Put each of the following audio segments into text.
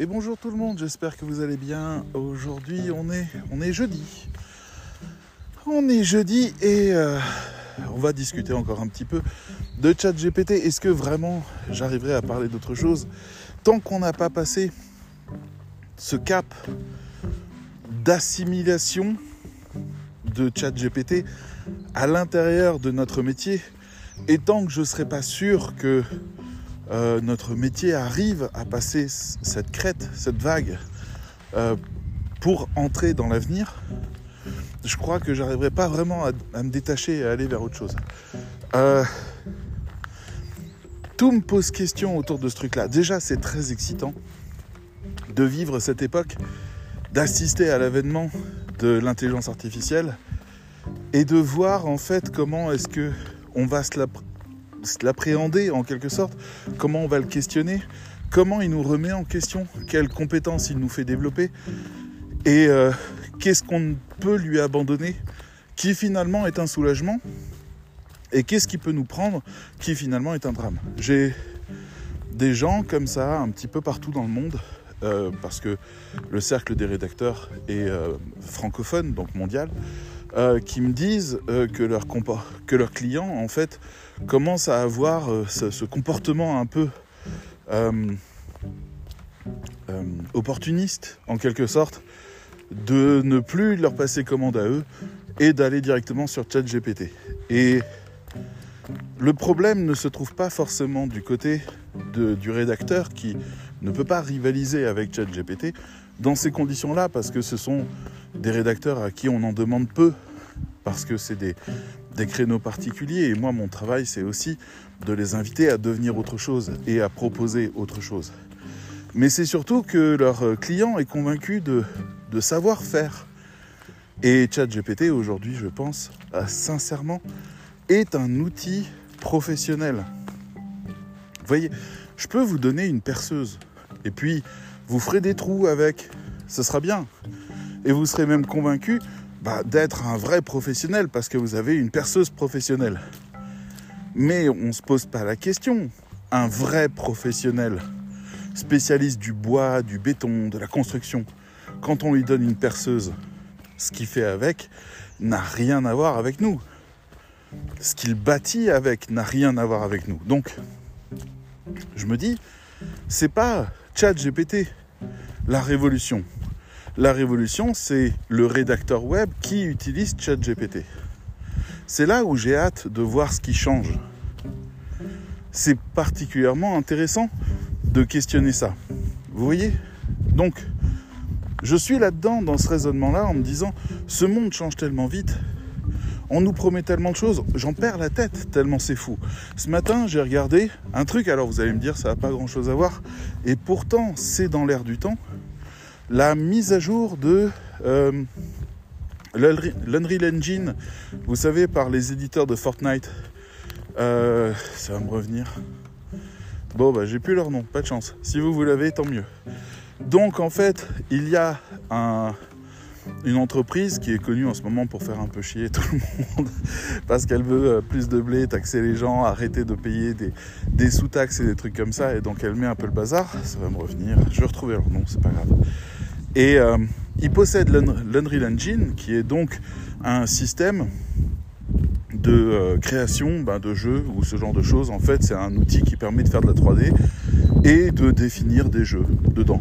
Et bonjour tout le monde, j'espère que vous allez bien. Aujourd'hui on est, on est jeudi. On est jeudi et euh, on va discuter encore un petit peu de chat GPT. Est-ce que vraiment j'arriverai à parler d'autre chose tant qu'on n'a pas passé ce cap d'assimilation de chat GPT à l'intérieur de notre métier? Et tant que je ne serai pas sûr que euh, notre métier arrive à passer cette crête, cette vague, euh, pour entrer dans l'avenir, je crois que j'arriverai pas vraiment à, me détacher et à aller vers autre chose. Euh, tout me pose question autour de ce truc-là. Déjà, c'est très excitant de vivre cette époque, d'assister à l'avènement de l'intelligence artificielle et de voir en fait comment est-ce que on va se l'appréhender en quelque sorte, comment on va le questionner, comment il nous remet en question, quelles compétences il nous fait développer? Et euh, qu'est-ce qu'on peut lui abandonner qui finalement est un soulagement? Et qu'est-ce qui peut nous prendre qui finalement est un drame? J'ai des gens comme ça un petit peu partout dans le monde euh, parce que le cercle des rédacteurs est euh, francophone, donc mondial. Qui me disent que, leur que leurs clients en fait commencent à avoir euh, ce, comportement un peu opportuniste en quelque sorte de ne plus leur passer commande à eux et d'aller directement sur ChatGPT. Et le problème ne se trouve pas forcément du côté du rédacteur qui ne peut pas rivaliser avec ChatGPT dans ces conditions-là parce que ce sont des rédacteurs à qui on en demande peu parce que c'est des, créneaux particuliers et moi mon travail c'est aussi de les inviter à devenir autre chose et à proposer autre chose. Mais c'est surtout que leur client est convaincu de, savoir faire. Et ChatGPT aujourd'hui je pense sincèrement est un outil professionnel. Vous voyez, je peux vous donner une perceuse et puis vous ferez des trous avec, ce sera bien. Et vous serez même convaincu bah, d'être un vrai professionnel parce que vous avez une perceuse professionnelle. Mais on ne se pose pas la question. Un vrai professionnel, spécialiste du bois, du béton, de la construction, quand on lui donne une perceuse, ce qu'il fait avec n'a rien à voir avec nous. Ce qu'il bâtit avec n'a rien à voir avec nous. Donc, je me dis, c'est pas Chat GPT la révolution. La révolution, c'est le rédacteur web qui utilise ChatGPT. C'est là où j'ai hâte de voir ce qui change. C'est particulièrement intéressant de questionner ça. Vous voyez? Donc, je suis là-dedans, dans ce raisonnement-là, en me disant, ce monde change tellement vite, on nous promet tellement de choses, j'en perds la tête tellement c'est fou. Ce matin, j'ai regardé un truc, alors vous allez me dire, ça n'a pas grand-chose à voir, et pourtant, c'est dans l'air du temps la mise à jour de euh, l'Unreal Engine, vous savez, par les éditeurs de Fortnite. Euh, ça va me revenir. Bon, bah, j'ai plus leur nom, pas de chance. Si vous, vous l'avez, tant mieux. Donc, en fait, il y a une entreprise qui est connue en ce moment pour faire un peu chier tout le monde parce qu'elle veut euh, plus de blé, taxer les gens, arrêter de payer des, des sous-taxes et des trucs comme ça. Et donc, elle met un peu le bazar. Ça va me revenir. Je vais retrouver leur nom, c'est pas grave. Et euh, il possède l'Unreal Engine, qui est donc un système de euh, création ben, de jeux ou ce genre de choses. En fait, c'est un outil qui permet de faire de la 3D et de définir des jeux dedans.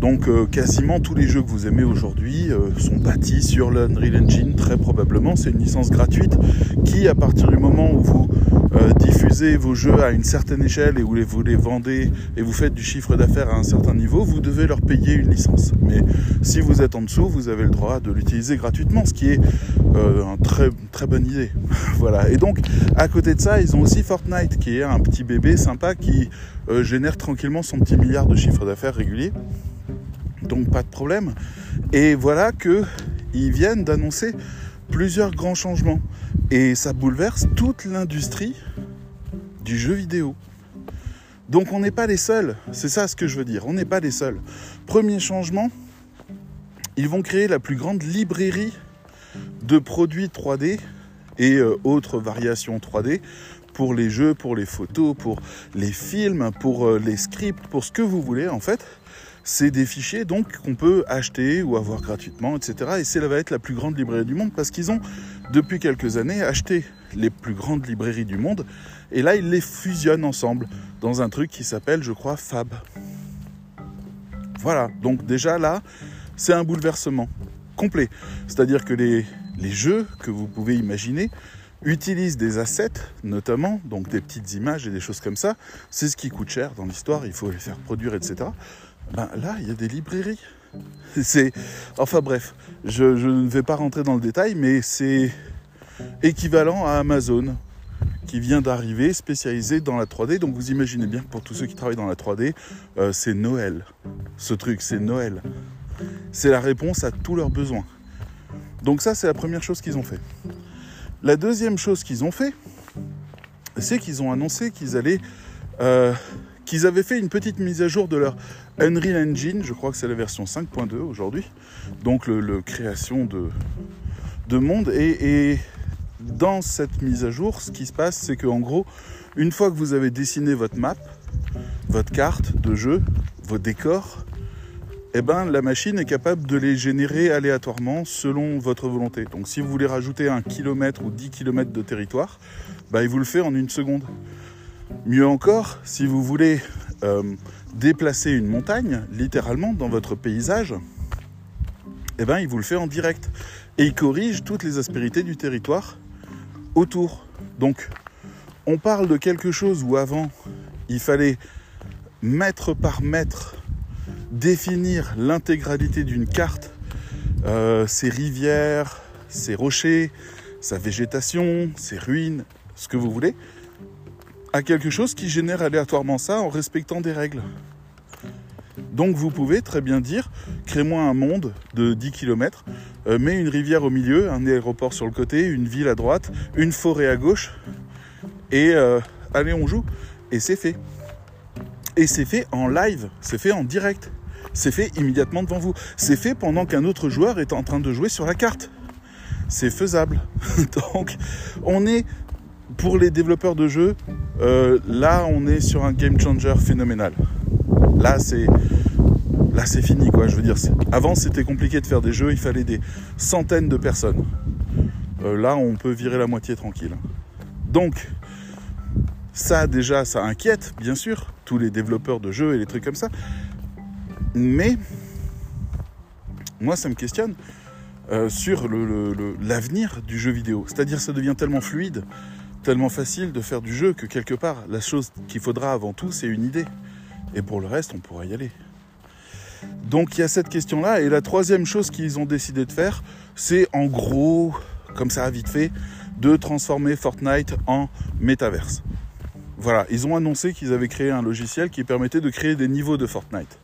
Donc euh, quasiment tous les jeux que vous aimez aujourd'hui sont bâtis sur l'Unreal Engine, très probablement. C'est une licence gratuite qui, à partir du moment où vous euh, diffusez vos jeux à une certaine échelle et où vous les vendez et vous faites du chiffre d'affaires à un certain niveau, vous devez leur payer une licence. Mais si vous êtes en dessous, vous avez le droit de l'utiliser gratuitement, ce qui est euh, une très, très bonne idée. voilà. Et donc, à côté de ça, ils ont aussi Fortnite, qui est un petit bébé sympa qui euh, génère tranquillement son petit milliard de chiffre d'affaires régulier. Donc, pas de problème. Et voilà qu'ils viennent d'annoncer plusieurs grands changements. Et ça bouleverse toute l'industrie du jeu vidéo. Donc on n'est pas les seuls, c'est ça ce que je veux dire, on n'est pas les seuls. Premier changement, ils vont créer la plus grande librairie de produits 3D et euh, autres variations 3D pour les jeux, pour les photos, pour les films, pour euh, les scripts, pour ce que vous voulez en fait. c'est des fichiers donc qu'on peut acheter ou avoir gratuitement, etc. Et c'est va être la plus grande librairie du monde parce qu'ils ont depuis quelques années acheté les plus grandes librairies du monde et là ils les fusionnent ensemble dans un truc qui s'appelle, je crois, Fab. Voilà, donc déjà là, c'est un bouleversement complet. C'est-à-dire que les, les jeux que vous pouvez imaginer utilisent des assets, notamment, donc des petites images et des choses comme ça. C'est ce qui coûte cher dans l'histoire, il faut les faire produire, etc ben là, il y a des librairies. C'est, enfin bref, je, ne vais pas rentrer dans le détail, mais c'est équivalent à Amazon qui vient d'arriver, spécialisé dans la 3D. Donc vous imaginez bien que pour tous ceux qui travaillent dans la 3D, euh, c'est Noël. Ce truc, c'est Noël. C'est la réponse à tous leurs besoins. Donc ça, c'est la première chose qu'ils ont fait. La deuxième chose qu'ils ont fait, c'est qu'ils ont annoncé qu'ils euh, avaient fait une petite mise à jour de leur Unreal Engine, je crois que c'est la version 5.2 aujourd'hui, donc le, création de, de monde. Et, dans cette mise à jour, ce qui se passe, c'est qu'en gros, une fois que vous avez dessiné votre map, votre carte de jeu, vos décors, eh ben, la machine est capable de les générer aléatoirement selon votre volonté. Donc si vous voulez rajouter un kilomètre ou 10 km de territoire, bah, il vous le fait en une seconde. Mieux encore, si vous voulez euh, déplacer une montagne, littéralement, dans votre paysage, eh ben, il vous le fait en direct. Et il corrige toutes les aspérités du territoire autour. Donc, on parle de quelque chose où avant, il fallait mètre par mètre définir l'intégralité d'une carte, euh, ses rivières, ses rochers, sa végétation, ses ruines, ce que vous voulez à quelque chose qui génère aléatoirement ça en respectant des règles. Donc vous pouvez très bien dire, crée-moi un monde de 10 km, euh, mets une rivière au milieu, un aéroport sur le côté, une ville à droite, une forêt à gauche, et euh, allez on joue. Et c'est fait. Et c'est fait en live, c'est fait en direct. C'est fait immédiatement devant vous. C'est fait pendant qu'un autre joueur est en train de jouer sur la carte. C'est faisable. Donc on est pour les développeurs de jeux, euh, là on est sur un game changer phénoménal. Là c'est là c'est fini quoi. Je veux dire, avant c'était compliqué de faire des jeux, il fallait des centaines de personnes. Euh, là on peut virer la moitié tranquille. Donc ça déjà ça inquiète bien sûr tous les développeurs de jeux et les trucs comme ça. Mais moi ça me questionne euh, sur l'avenir du jeu vidéo. C'est-à-dire ça devient tellement fluide tellement facile de faire du jeu que quelque part, la chose qu'il faudra avant tout, c'est une idée. Et pour le reste, on pourra y aller. Donc il y a cette question-là. Et la troisième chose qu'ils ont décidé de faire, c'est en gros, comme ça a vite fait, de transformer Fortnite en métaverse. Voilà, ils ont annoncé qu'ils avaient créé un logiciel qui permettait de créer des niveaux de Fortnite.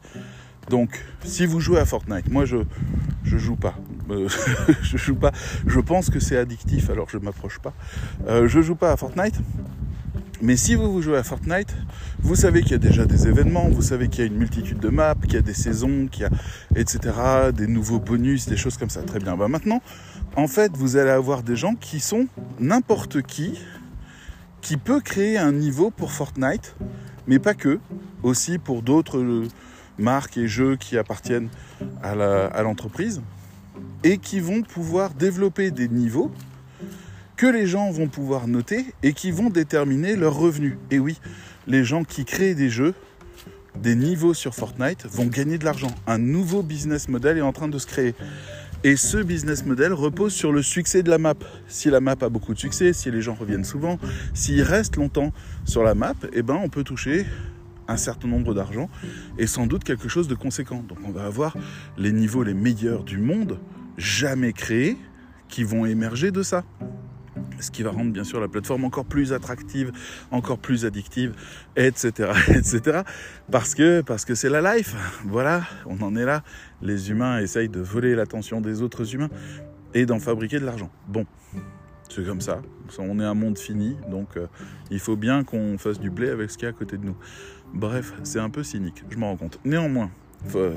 Donc, si vous jouez à Fortnite, moi je je joue pas. Euh, je joue pas. Je pense que c'est addictif, alors je m'approche pas. Euh, je joue pas à Fortnite. Mais si vous, vous jouez à Fortnite, vous savez qu'il y a déjà des événements, vous savez qu'il y a une multitude de maps, qu'il y a des saisons, qu'il y a etc. des nouveaux bonus, des choses comme ça. Très bien. Bah maintenant, en fait, vous allez avoir des gens qui sont n'importe qui qui peut créer un niveau pour Fortnite, mais pas que, aussi pour d'autres marques et jeux qui appartiennent à l'entreprise et qui vont pouvoir développer des niveaux que les gens vont pouvoir noter et qui vont déterminer leurs revenus. Et oui, les gens qui créent des jeux, des niveaux sur Fortnite, vont gagner de l'argent. Un nouveau business model est en train de se créer. Et ce business model repose sur le succès de la map. Si la map a beaucoup de succès, si les gens reviennent souvent, s'ils restent longtemps sur la map, eh ben on peut toucher un certain nombre d'argent et sans doute quelque chose de conséquent. Donc on va avoir les niveaux les meilleurs du monde jamais créés qui vont émerger de ça. Ce qui va rendre bien sûr la plateforme encore plus attractive, encore plus addictive, etc. etc. Parce que parce que c'est la life. Voilà, on en est là. Les humains essayent de voler l'attention des autres humains et d'en fabriquer de l'argent. Bon, c'est comme ça. On est un monde fini, donc euh, il faut bien qu'on fasse du blé avec ce qui est à côté de nous. Bref, c'est un peu cynique, je m'en rends compte. Néanmoins,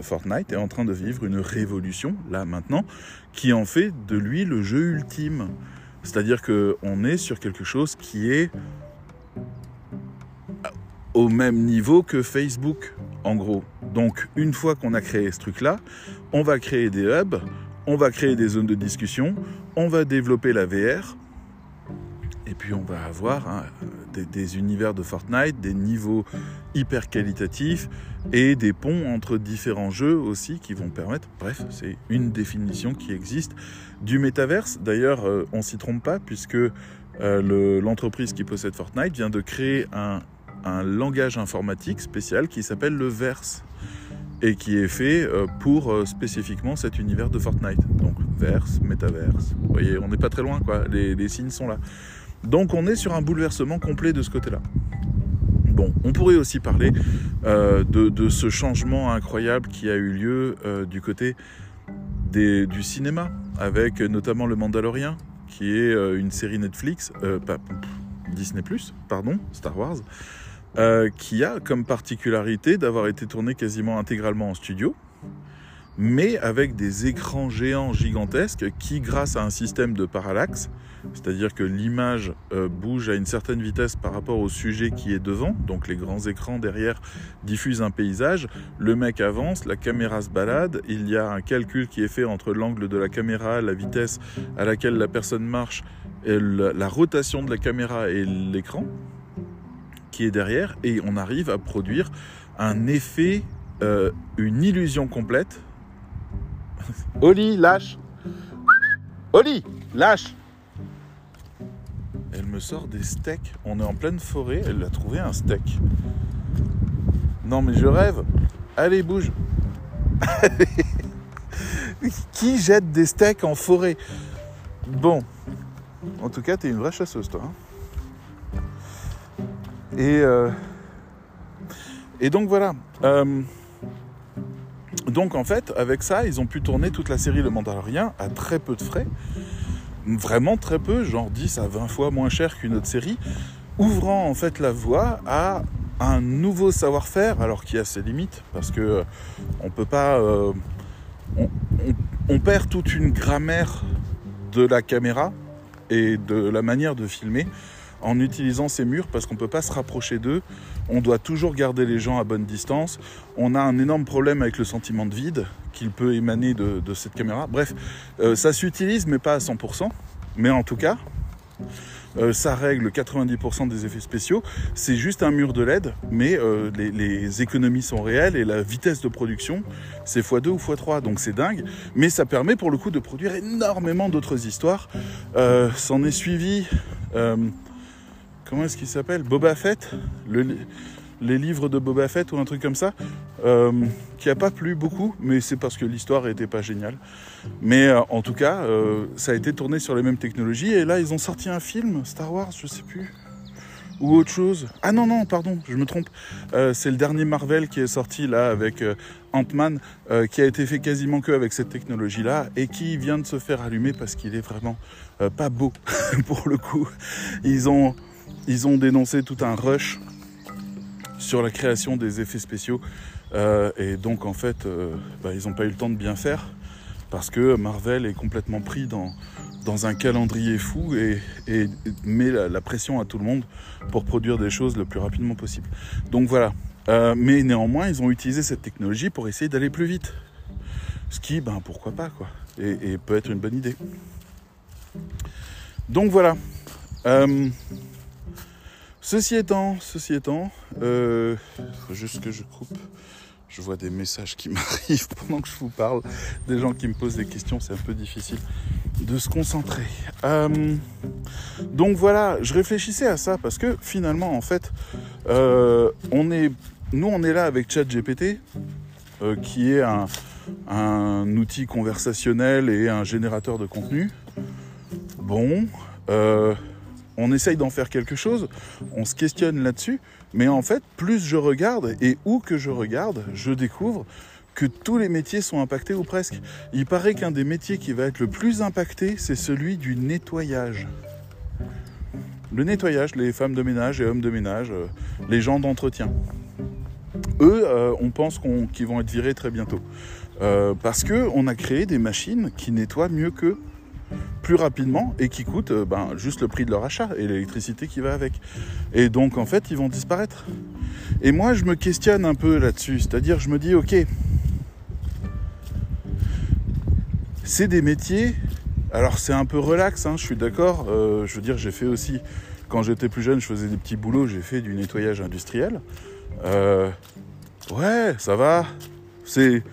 Fortnite est en train de vivre une révolution, là maintenant, qui en fait de lui le jeu ultime. C'est-à-dire qu'on est sur quelque chose qui est au même niveau que Facebook, en gros. Donc une fois qu'on a créé ce truc-là, on va créer des hubs, on va créer des zones de discussion, on va développer la VR, et puis on va avoir hein, des, univers de Fortnite, des niveaux hyper qualitatifs et des ponts entre différents jeux aussi qui vont permettre, bref, c'est une définition qui existe du métaverse. D'ailleurs, euh, on s'y trompe pas puisque euh, l'entreprise qui possède Fortnite vient de créer un, langage informatique spécial qui s'appelle le Verse et qui est fait euh, pour spécifiquement cet univers de Fortnite. Donc verse, métaverse. Vous voyez, on n'est pas très loin, quoi. Les, signes sont là. Donc on est sur un bouleversement complet de ce côté-là. Bon, on pourrait aussi parler euh, de, ce changement incroyable qui a eu lieu du côté du cinéma, avec notamment Le Mandalorien, qui est une série Netflix, pas, Disney ⁇ pardon, Star Wars, euh, qui a comme particularité d'avoir été tourné quasiment intégralement en studio, mais avec des écrans géants gigantesques qui, grâce à un système de parallaxe, c'est-à-dire que l'image euh, bouge à une certaine vitesse par rapport au sujet qui est devant, donc les grands écrans derrière diffusent un paysage, le mec avance, la caméra se balade, il y a un calcul qui est fait entre l'angle de la caméra, la vitesse à laquelle la personne marche, la rotation de la caméra et l'écran, qui est derrière et on arrive à produire un effet, euh, une illusion complète. Oli, lâche Oli, lâche Elle me sort des steaks. On est en pleine forêt, elle a trouvé un steak. Non mais je rêve. Allez, bouge. Qui jette des steaks en forêt? Bon. En tout cas, t'es une vraie chasseuse, toi. Hein. Et, euh, et donc voilà. Euh, donc en fait, avec ça, ils ont pu tourner toute la série Le Mandalorian à très peu de frais. Vraiment très peu, genre 10 à 20 fois moins cher qu'une autre série, ouvrant en fait la voie à un nouveau savoir-faire, alors qui a ses limites, parce que euh, on peut pas. on, perd toute une grammaire de la caméra et de la manière de filmer en utilisant ces murs parce qu'on ne peut pas se rapprocher d'eux. On doit toujours garder les gens à bonne distance. On a un énorme problème avec le sentiment de vide qu'il peut émaner de, cette caméra. Bref, euh, ça s'utilise mais pas à 100%. Mais en tout cas, euh, ça règle 90% des effets spéciaux. C'est juste un mur de LED, mais euh, les, économies sont réelles et la vitesse de production, c'est x2 ou x3, donc c'est dingue. Mais ça permet pour le coup de produire énormément d'autres histoires. S'en est suivi comment est-ce qu'il s'appelle? Boba Fett, les livres de Boba Fett ou un truc comme ça, euh, qui a pas plu beaucoup, mais c'est parce que l'histoire n'était pas géniale. Mais euh, en tout cas, euh, ça a été tourné sur les mêmes technologies et là ils ont sorti un film Star Wars, je sais plus. Ou autre chose. Ah non, non, pardon, je me trompe. c'est le dernier Marvel qui est sorti là avec Ant-Man, qui a été fait quasiment que avec cette technologie-là et qui vient de se faire allumer parce qu'il est vraiment pas beau pour le coup. Ils ont, ils ont dénoncé tout un rush sur la création des effets spéciaux. Euh, et donc en fait, euh, bah, ils n'ont pas eu le temps de bien faire parce que Marvel est complètement pris dans, dans un calendrier fou et, met la, pression à tout le monde pour produire des choses le plus rapidement possible. Donc voilà. Euh, mais néanmoins, ils ont utilisé cette technologie pour essayer d'aller plus vite. Ce qui, ben pourquoi pas, quoi. Et, peut être une bonne idée. Donc voilà. Ceci étant, ceci étant, euh, faut juste que je coupe. Je vois des messages qui m'arrivent pendant que je vous parle, des gens qui me posent des questions, c'est un peu difficile de se concentrer. Euh, donc voilà, je réfléchissais à ça parce que finalement, en fait, euh, nous, on est là avec ChatGPT, qui est un, outil conversationnel et un générateur de contenu. Bon. On essaye d'en faire quelque chose, on se questionne là-dessus, mais en fait, plus je regarde et où que je regarde, je découvre que tous les métiers sont impactés ou presque. Il paraît qu'un des métiers qui va être le plus impacté, c'est celui du nettoyage. Le nettoyage, les femmes de ménage et hommes de ménage, euh, les gens d'entretien. Eux, euh, on pense qu'ils vont être virés très bientôt. Euh, parce qu'on a créé des machines qui nettoient mieux qu'eux plus rapidement et qui coûtent euh, ben, juste le prix de leur achat et l'électricité qui va avec. Et donc en fait, ils vont disparaître. Et moi, je me questionne un peu là-dessus. C'est-à-dire, je me dis, ok, c'est des métiers. Alors, c'est un peu relax, hein, je suis d'accord. Euh, je veux dire, j'ai fait aussi, quand j'étais plus jeune, je faisais des petits boulots, j'ai fait du nettoyage industriel. Euh, ouais, ça va. C'est,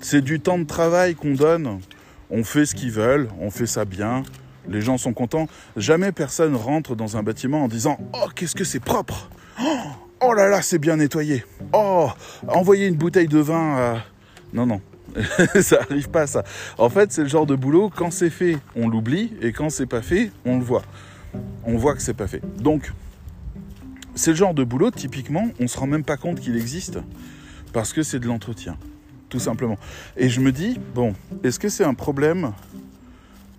c'est du temps de travail qu'on donne. On fait ce qu'ils veulent, on fait ça bien. Les gens sont contents. Jamais personne rentre dans un bâtiment en disant Oh, qu'est-ce que c'est propre oh, oh, là là, c'est bien nettoyé. Oh, envoyer une bouteille de vin à... Non, non. ça arrive pas ça. En fait, c'est le genre de boulot, quand c'est fait, on l'oublie, et quand c'est pas fait, on le voit. On voit que c'est pas fait. Donc, c'est le genre de boulot, typiquement, on se rend même pas compte qu'il existe, parce que c'est de l'entretien, tout simplement. Et je me dis, bon, est-ce que c'est un problème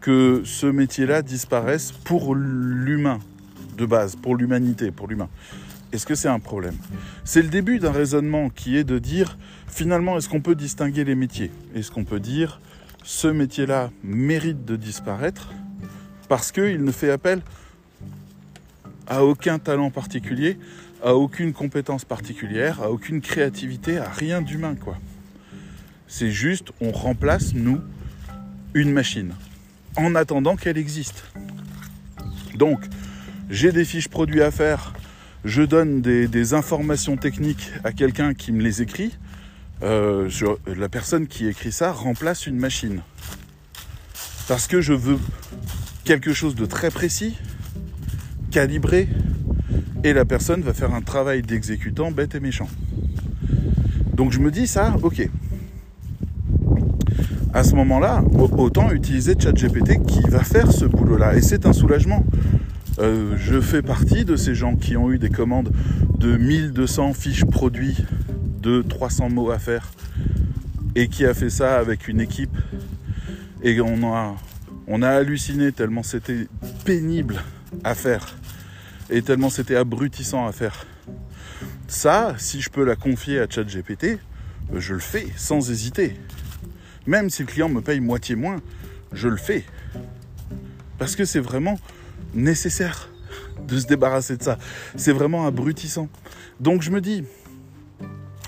que ce métier-là disparaisse pour l'humain, de base, pour l'humanité, pour l'humain? Est-ce que c'est un problème? C'est le début d'un raisonnement qui est de dire finalement est-ce qu'on peut distinguer les métiers? Est-ce qu'on peut dire ce métier-là mérite de disparaître parce qu'il ne fait appel à aucun talent particulier, à aucune compétence particulière, à aucune créativité, à rien d'humain quoi? C'est juste on remplace nous une machine en attendant qu'elle existe. Donc, j'ai des fiches produits à faire je donne des, informations techniques à quelqu'un qui me les écrit, euh, la personne qui écrit ça remplace une machine. Parce que je veux quelque chose de très précis, calibré, et la personne va faire un travail d'exécutant bête et méchant. Donc je me dis ça, ok. À ce moment-là, autant utiliser ChatGPT qui va faire ce boulot-là. Et c'est un soulagement. Euh, je fais partie de ces gens qui ont eu des commandes de 1200 fiches produits de 300 mots à faire et qui a fait ça avec une équipe et on a, on a halluciné tellement c'était pénible à faire et tellement c'était abrutissant à faire. Ça, si je peux la confier à ChatGPT, je le fais sans hésiter. Même si le client me paye moitié moins, je le fais. Parce que c'est vraiment nécessaire de se débarrasser de ça. C'est vraiment abrutissant. Donc je me dis,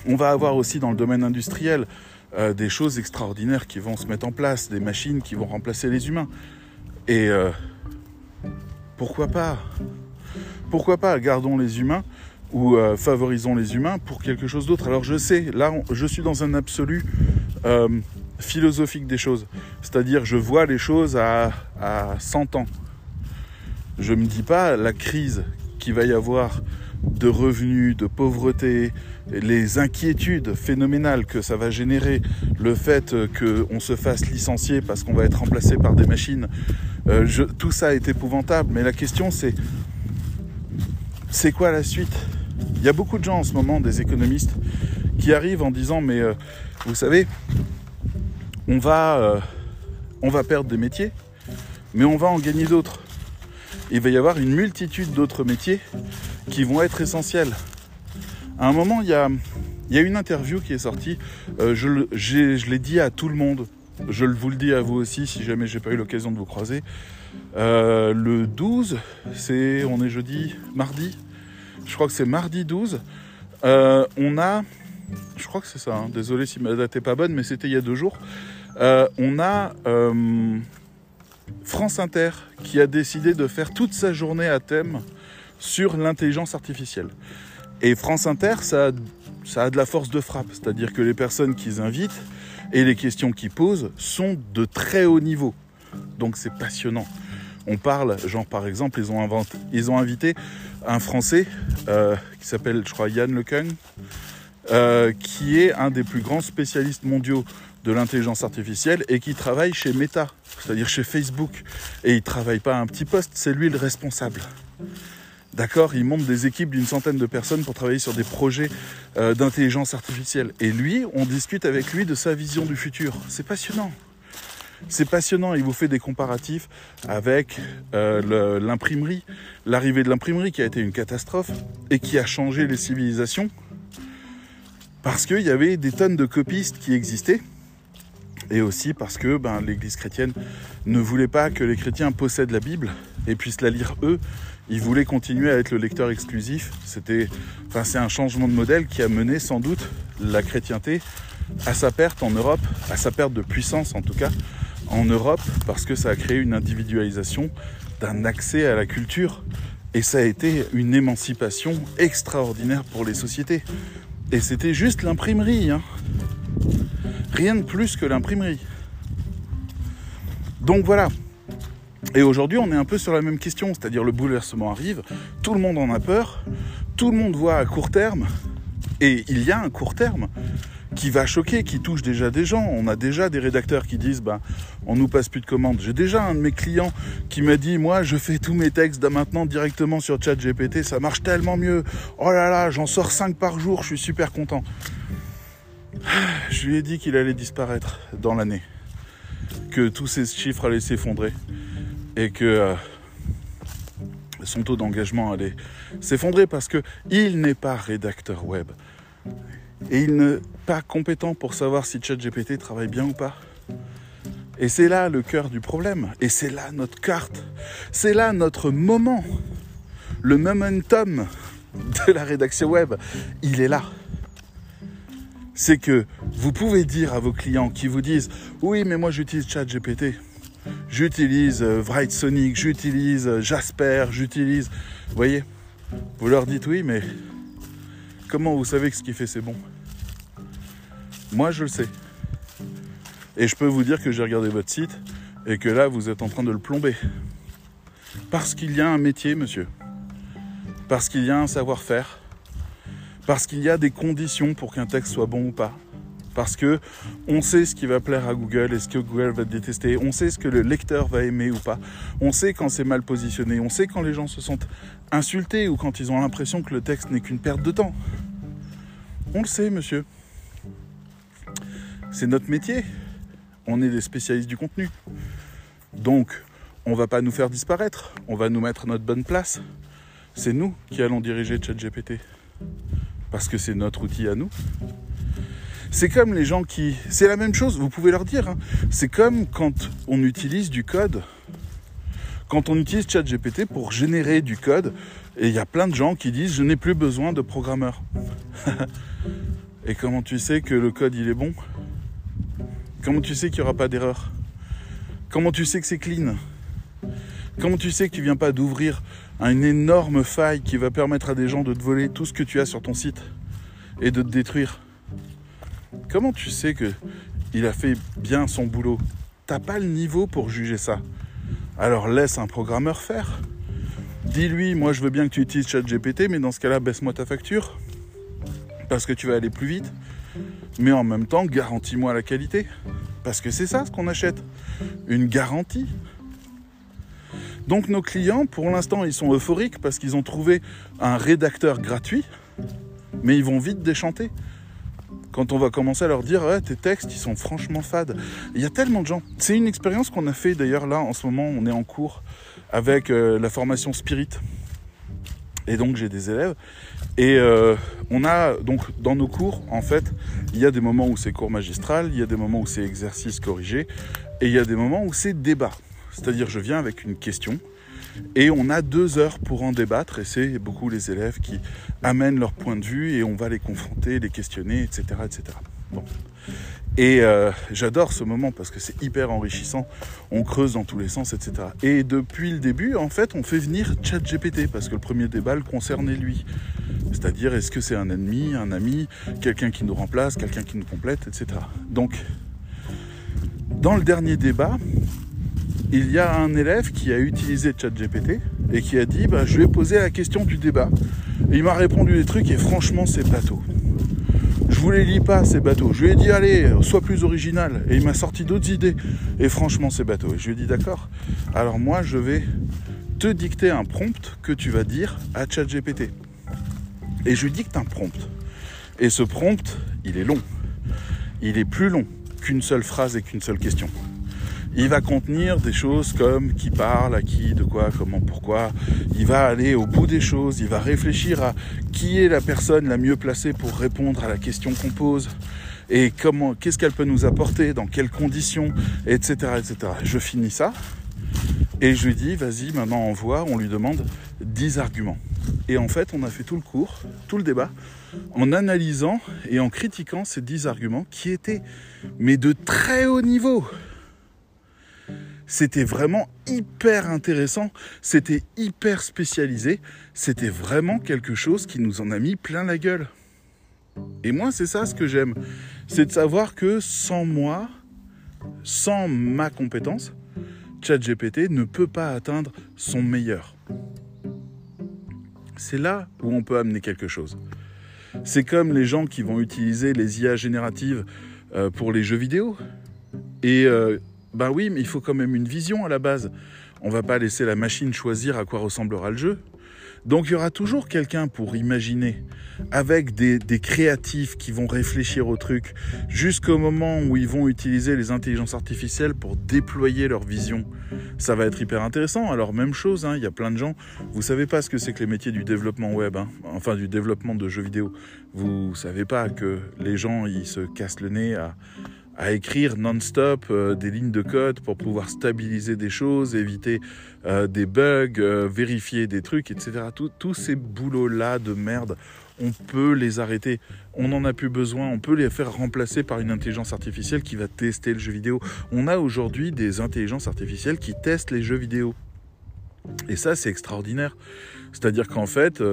on va avoir aussi dans le domaine industriel euh, des choses extraordinaires qui vont se mettre en place, des machines qui vont remplacer les humains. Et euh, pourquoi pas? Pourquoi pas? Gardons les humains ou euh, favorisons les humains pour quelque chose d'autre. Alors je sais, là je suis dans un absolu philosophique des choses. C'est-à-dire je vois les choses à, à 100 ans. Je ne me dis pas la crise qu'il va y avoir de revenus, de pauvreté, les inquiétudes phénoménales que ça va générer, le fait qu'on se fasse licencier parce qu'on va être remplacé par des machines, euh, tout ça est épouvantable. Mais la question c'est, c'est quoi la suite? Il y a beaucoup de gens en ce moment, des économistes, qui arrivent en disant mais euh, vous savez, on va, euh, on va perdre des métiers, mais on va en gagner d'autres. Il va y avoir une multitude d'autres métiers qui vont être essentiels. À un moment, il y a, une interview qui est sortie, euh, je, l'ai dit à tout le monde, je vous le dis à vous aussi si jamais j'ai pas eu l'occasion de vous croiser. Euh, le 12, c'est, on est jeudi, mardi, je crois que c'est mardi 12, euh, on a, je crois que c'est ça, hein, désolé si ma date n'est pas bonne, mais c'était il y a deux jours, on a France Inter qui a décidé de faire toute sa journée à thème sur l'intelligence artificielle. Et France Inter, ça a, de la force de frappe, c'est-à-dire que les personnes qu'ils invitent et les questions qu'ils posent sont de très haut niveau. Donc c'est passionnant. On parle, genre par exemple, ils ont, inventé, ils ont invité un Français euh, qui s'appelle, je crois, Yann Lequin, euh, qui est un des plus grands spécialistes mondiaux de l'intelligence artificielle et qui travaille chez Meta, c'est-à-dire chez Facebook. Et il travaille pas à un petit poste, c'est lui le responsable. D'accord Il monte des équipes d'une centaine de personnes pour travailler sur des projets euh, d'intelligence artificielle. Et lui, on discute avec lui de sa vision du futur. C'est passionnant. C'est passionnant, il vous fait des comparatifs avec euh, l'imprimerie, l'arrivée de l'imprimerie qui a été une catastrophe et qui a changé les civilisations parce qu'il y avait des tonnes de copistes qui existaient et aussi parce que ben, l'Église chrétienne ne voulait pas que les chrétiens possèdent la Bible et puissent la lire eux. il voulait continuer à être le lecteur exclusif. C'était, enfin, c'est un changement de modèle qui a mené sans doute la chrétienté à sa perte en Europe, à sa perte de puissance en tout cas en Europe, parce que ça a créé une individualisation d'un accès à la culture. Et ça a été une émancipation extraordinaire pour les sociétés. Et c'était juste l'imprimerie. Hein. Rien de plus que l'imprimerie. Donc voilà. Et aujourd'hui, on est un peu sur la même question, c'est-à-dire le bouleversement arrive, tout le monde en a peur, tout le monde voit à court terme, et il y a un court terme qui va choquer, qui touche déjà des gens. On a déjà des rédacteurs qui disent ben, on nous passe plus de commandes. J'ai déjà un de mes clients qui m'a dit moi je fais tous mes textes maintenant directement sur ChatGPT, ça marche tellement mieux. Oh là là, j'en sors 5 par jour, je suis super content. Je lui ai dit qu'il allait disparaître dans l'année, que tous ces chiffres allaient s'effondrer et que euh, son taux d'engagement allait s'effondrer parce que il n'est pas rédacteur web et il n'est pas compétent pour savoir si ChatGPT travaille bien ou pas. Et c'est là le cœur du problème. Et c'est là notre carte. C'est là notre moment. Le momentum de la rédaction web, il est là. C'est que vous pouvez dire à vos clients qui vous disent Oui, mais moi j'utilise ChatGPT. J'utilise euh, Sonic, j'utilise euh, Jasper, j'utilise. Vous voyez? Vous leur dites oui, mais comment vous savez que ce qu'il fait c'est bon? Moi je le sais. Et je peux vous dire que j'ai regardé votre site et que là vous êtes en train de le plomber. Parce qu'il y a un métier, monsieur. Parce qu'il y a un savoir-faire. Parce qu'il y a des conditions pour qu'un texte soit bon ou pas parce que on sait ce qui va plaire à Google et ce que Google va détester, on sait ce que le lecteur va aimer ou pas, on sait quand c'est mal positionné, on sait quand les gens se sentent insultés ou quand ils ont l'impression que le texte n'est qu'une perte de temps. On le sait, monsieur. C'est notre métier. On est des spécialistes du contenu. Donc, on va pas nous faire disparaître, on va nous mettre à notre bonne place. C'est nous qui allons diriger ChatGPT. Parce que c'est notre outil à nous. C'est comme les gens qui... C'est la même chose, vous pouvez leur dire. Hein. C'est comme quand on utilise du code. Quand on utilise ChatGPT pour générer du code, et il y a plein de gens qui disent je n'ai plus besoin de programmeur. et comment tu sais que le code il est bon? Comment tu sais qu'il n'y aura pas d'erreur? Comment tu sais que c'est clean? Comment tu sais que tu viens pas d'ouvrir une énorme faille qui va permettre à des gens de te voler tout ce que tu as sur ton site et de te détruire? Comment tu sais que il a fait bien son boulot? T'as pas le niveau pour juger ça. Alors laisse un programmeur faire. Dis-lui, moi je veux bien que tu utilises ChatGPT, mais dans ce cas-là, baisse-moi ta facture. Parce que tu vas aller plus vite. Mais en même temps, garantis-moi la qualité. Parce que c'est ça ce qu'on achète. Une garantie. Donc nos clients, pour l'instant, ils sont euphoriques parce qu'ils ont trouvé un rédacteur gratuit, mais ils vont vite déchanter quand on va commencer à leur dire tes textes ils sont franchement fades. Il y a tellement de gens. C'est une expérience qu'on a fait d'ailleurs là en ce moment, on est en cours avec euh, la formation Spirit. Et donc j'ai des élèves et euh, on a donc dans nos cours en fait, il y a des moments où c'est cours magistral, il y a des moments où c'est exercice corrigé et il y a des moments où c'est débat. C'est-à-dire je viens avec une question et on a deux heures pour en débattre, et c'est beaucoup les élèves qui amènent leur point de vue, et on va les confronter, les questionner, etc. etc. Bon. Et euh, j'adore ce moment parce que c'est hyper enrichissant. On creuse dans tous les sens, etc. Et depuis le début, en fait, on fait venir ChatGPT parce que le premier débat le concernait lui. C'est-à-dire, est-ce que c'est un ennemi, un ami, quelqu'un qui nous remplace, quelqu'un qui nous complète, etc. Donc, dans le dernier débat, il y a un élève qui a utilisé ChatGPT et qui a dit bah, Je vais poser la question du débat. Et il m'a répondu des trucs et franchement, c'est bateau. Je vous les lis pas, ces bateaux. Je lui ai dit Allez, sois plus original. Et il m'a sorti d'autres idées. Et franchement, c'est bateau. Et je lui ai dit D'accord. Alors moi, je vais te dicter un prompt que tu vas dire à ChatGPT. Et je lui dicte un prompt. Et ce prompt, il est long. Il est plus long qu'une seule phrase et qu'une seule question il va contenir des choses comme qui parle, à qui, de quoi, comment, pourquoi. Il va aller au bout des choses, il va réfléchir à qui est la personne la mieux placée pour répondre à la question qu'on pose et comment, qu'est-ce qu'elle peut nous apporter, dans quelles conditions, etc., etc. Je finis ça Et je lui dis, vas-y, maintenant envoie, on lui demande 10 arguments. Et en fait, on a fait tout le cours, tout le débat, en analysant et en critiquant ces 10 arguments qui étaient, mais de très haut niveau. C'était vraiment hyper intéressant, c'était hyper spécialisé, c'était vraiment quelque chose qui nous en a mis plein la gueule. Et moi, c'est ça ce que j'aime, c'est de savoir que sans moi, sans ma compétence, ChatGPT ne peut pas atteindre son meilleur. C'est là où on peut amener quelque chose. C'est comme les gens qui vont utiliser les IA génératives euh, pour les jeux vidéo. Et euh, ben oui, mais il faut quand même une vision à la base. On va pas laisser la machine choisir à quoi ressemblera le jeu. Donc il y aura toujours quelqu'un pour imaginer, avec des, créatifs qui vont réfléchir au truc, jusqu'au moment où ils vont utiliser les intelligences artificielles pour déployer leur vision. Ça va être hyper intéressant. Alors même chose, hein, il y a plein de gens, vous savez pas ce que c'est que les métiers du développement web, hein. enfin du développement de jeux vidéo. Vous savez pas que les gens ils se cassent le nez à à écrire non-stop euh, des lignes de code pour pouvoir stabiliser des choses, éviter euh, des bugs, euh, vérifier des trucs, etc. Tous ces boulots-là de merde, on peut les arrêter. On n'en a plus besoin. On peut les faire remplacer par une intelligence artificielle qui va tester le jeu vidéo. On a aujourd'hui des intelligences artificielles qui testent les jeux vidéo. Et ça, c'est extraordinaire. C'est-à-dire qu'en fait,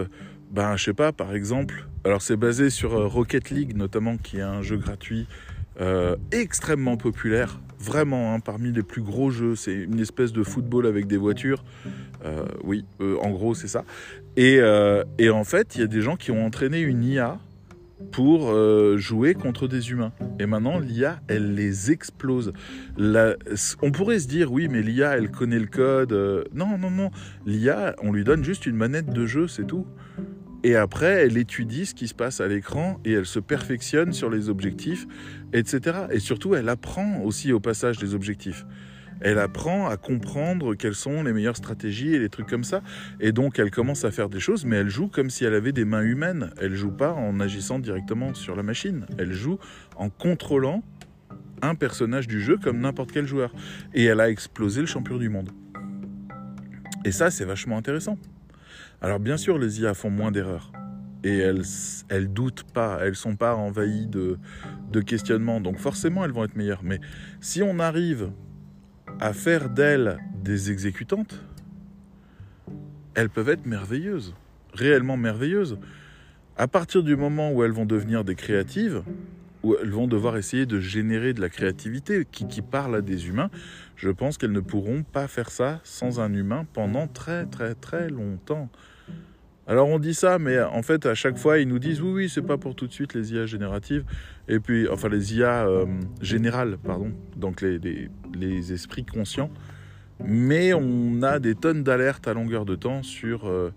ben, je sais pas, par exemple, alors c'est basé sur Rocket League notamment, qui est un jeu gratuit euh, extrêmement populaire, vraiment hein, parmi les plus gros jeux. C'est une espèce de football avec des voitures. Euh, oui, euh, en gros, c'est ça. Et, et, en fait, il y a des gens qui ont entraîné une IA pour jouer contre des humains. Et maintenant, l'IA, elle les explose. on pourrait se dire, oui, mais l'IA, elle connaît le code. non, non, non. L'IA, on lui donne juste une manette de jeu, c'est tout. Et après, elle étudie ce qui se passe à l'écran et elle se perfectionne sur les objectifs, etc. Et surtout, elle apprend aussi au passage des objectifs. Elle apprend à comprendre quelles sont les meilleures stratégies et les trucs comme ça. Et donc, elle commence à faire des choses, mais elle joue comme si elle avait des mains humaines. Elle joue pas en agissant directement sur la machine. Elle joue en contrôlant un personnage du jeu comme n'importe quel joueur. Et elle a explosé le champion du monde. Et ça, c'est vachement intéressant. Alors bien sûr, les IA font moins d'erreurs. Et elles, elles doutent pas, elles sont pas envahies de, de questionnements. Donc forcément, elles vont être meilleures. Mais si on arrive à faire d'elles des exécutantes, elles peuvent être merveilleuses, réellement merveilleuses. À partir du moment où elles vont devenir des créatives, où elles vont devoir essayer de générer de la créativité qui, qui parle à des humains, je pense qu'elles ne pourront pas faire ça sans un humain pendant très très très longtemps. Alors on dit ça, mais en fait à chaque fois ils nous disent oui oui c'est pas pour tout de suite les IA génératives. Et puis enfin les IA euh, générales pardon donc les, les, esprits conscients, mais on a des tonnes d'alertes à longueur de temps sur euh,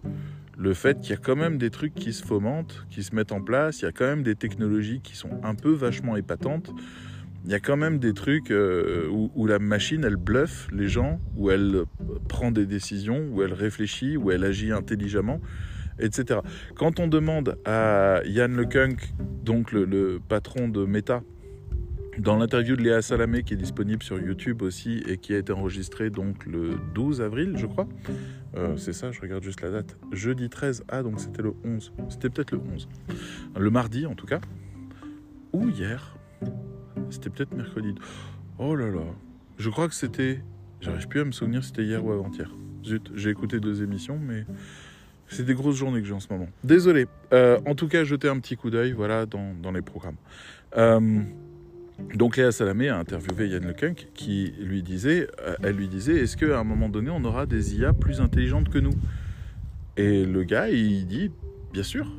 le fait qu'il y a quand même des trucs qui se fomentent, qui se mettent en place, il y a quand même des technologies qui sont un peu vachement épatantes. Il y a quand même des trucs euh, où, la machine, elle bluffe les gens, où elle prend des décisions, où elle réfléchit, où elle agit intelligemment etc. Quand on demande à Yann LeCunck, donc le, patron de Meta, dans l'interview de Léa Salamé qui est disponible sur YouTube aussi et qui a été enregistrée donc le 12 avril, je crois. Euh, c'est ça, je regarde juste la date. Jeudi 13, ah donc c'était le 11. C'était peut-être le 11. Le mardi en tout cas. Ou hier. C'était peut-être mercredi. Oh là là. Je crois que c'était... J'arrive plus à me souvenir si c'était hier ou avant-hier. Zut, j'ai écouté deux émissions, mais c'est des grosses journées que j'ai en ce moment. Désolé. Euh, en tout cas, jetez un petit coup d'œil voilà, dans, les programmes. Euh, donc Léa Salamé a interviewé Yann Lecunck qui lui disait, euh, elle lui disait, est-ce qu'à un moment donné, on aura des IA plus intelligentes que nous? Et le gars, il dit, bien sûr,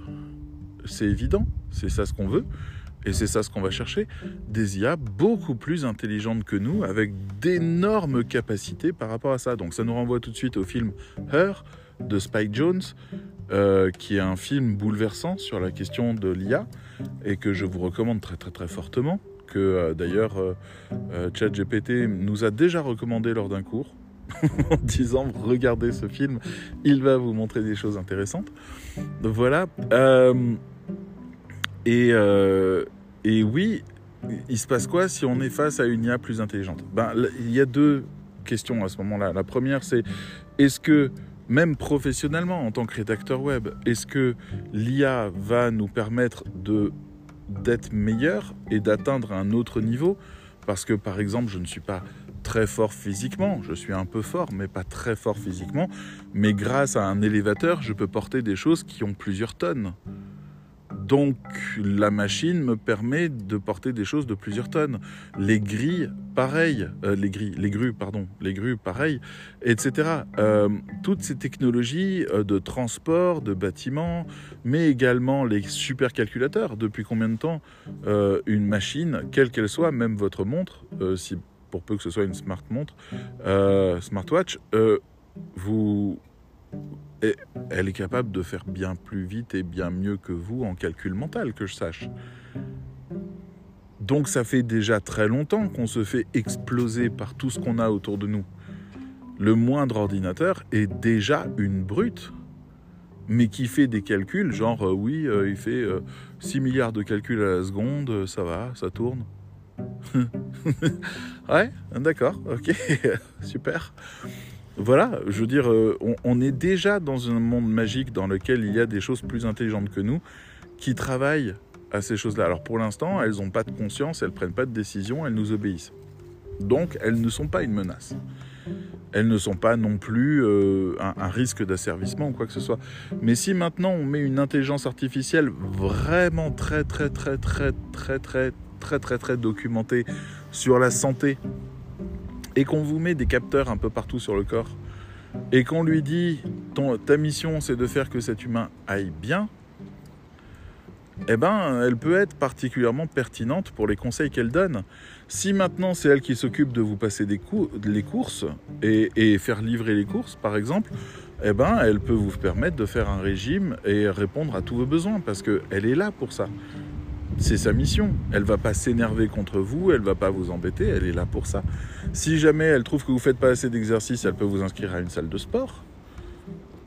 c'est évident, c'est ça ce qu'on veut. Et c'est ça ce qu'on va chercher, des IA beaucoup plus intelligentes que nous, avec d'énormes capacités par rapport à ça. Donc ça nous renvoie tout de suite au film Her, de Spike Jones, euh, qui est un film bouleversant sur la question de l'IA et que je vous recommande très très très fortement, que euh, d'ailleurs euh, ChatGPT nous a déjà recommandé lors d'un cours en disant regardez ce film, il va vous montrer des choses intéressantes. Voilà. et, et oui, il se passe quoi si on est face à une IA plus intelligente? Ben, Il y a deux questions à ce moment-là. La première, c'est est-ce que même professionnellement en tant que rédacteur web, est-ce que l'IA va nous permettre de d'être meilleur et d'atteindre un autre niveau. Parce que par exemple je ne suis pas très fort physiquement, je suis un peu fort mais pas très fort physiquement, mais grâce à un élévateur je peux porter des choses qui ont plusieurs tonnes. Donc la machine me permet de porter des choses de plusieurs tonnes. Les grilles, pareil. Euh, les grilles, les grues, pardon. Les grues, pareil, etc. Euh, toutes ces technologies euh, de transport, de bâtiments, mais également les supercalculateurs. Depuis combien de temps une machine, quelle qu'elle soit, même votre montre, si pour peu que ce soit une smart montre, smartwatch, vous elle est capable de faire bien plus vite et bien mieux que vous en calcul mental, que je sache. Donc ça fait déjà très longtemps qu'on se fait exploser par tout ce qu'on a autour de nous. Le moindre ordinateur est déjà une brute, mais qui fait des calculs, genre euh, oui, euh, il fait 6 euh, milliards de calculs à la seconde, ça va, ça tourne. ouais, d'accord, ok, super. Voilà, je veux dire, euh, on, est déjà dans un monde magique dans lequel il y a des choses plus intelligentes que nous qui travaillent à ces choses-là. Alors pour l'instant, elles n'ont pas de conscience, elles prennent pas de décision, elles nous obéissent. Donc elles ne sont pas une menace. Elles ne sont pas non plus euh, un, un, risque d'asservissement ou quoi que ce soit. Mais si maintenant on met une intelligence artificielle vraiment très très très très très très très très très documentée sur la santé et qu'on vous met des capteurs un peu partout sur le corps, et qu'on lui dit ton, ta mission c'est de faire que cet humain aille bien, eh ben, elle peut être particulièrement pertinente pour les conseils qu'elle donne. Si maintenant c'est elle qui s'occupe de vous passer des les courses et, et, faire livrer les courses, par exemple, eh ben, elle peut vous permettre de faire un régime et répondre à tous vos besoins parce qu'elle est là pour ça. C'est sa mission. Elle va pas s'énerver contre vous, elle va pas vous embêter, elle est là pour ça. Si jamais elle trouve que vous faites pas assez d'exercice, elle peut vous inscrire à une salle de sport,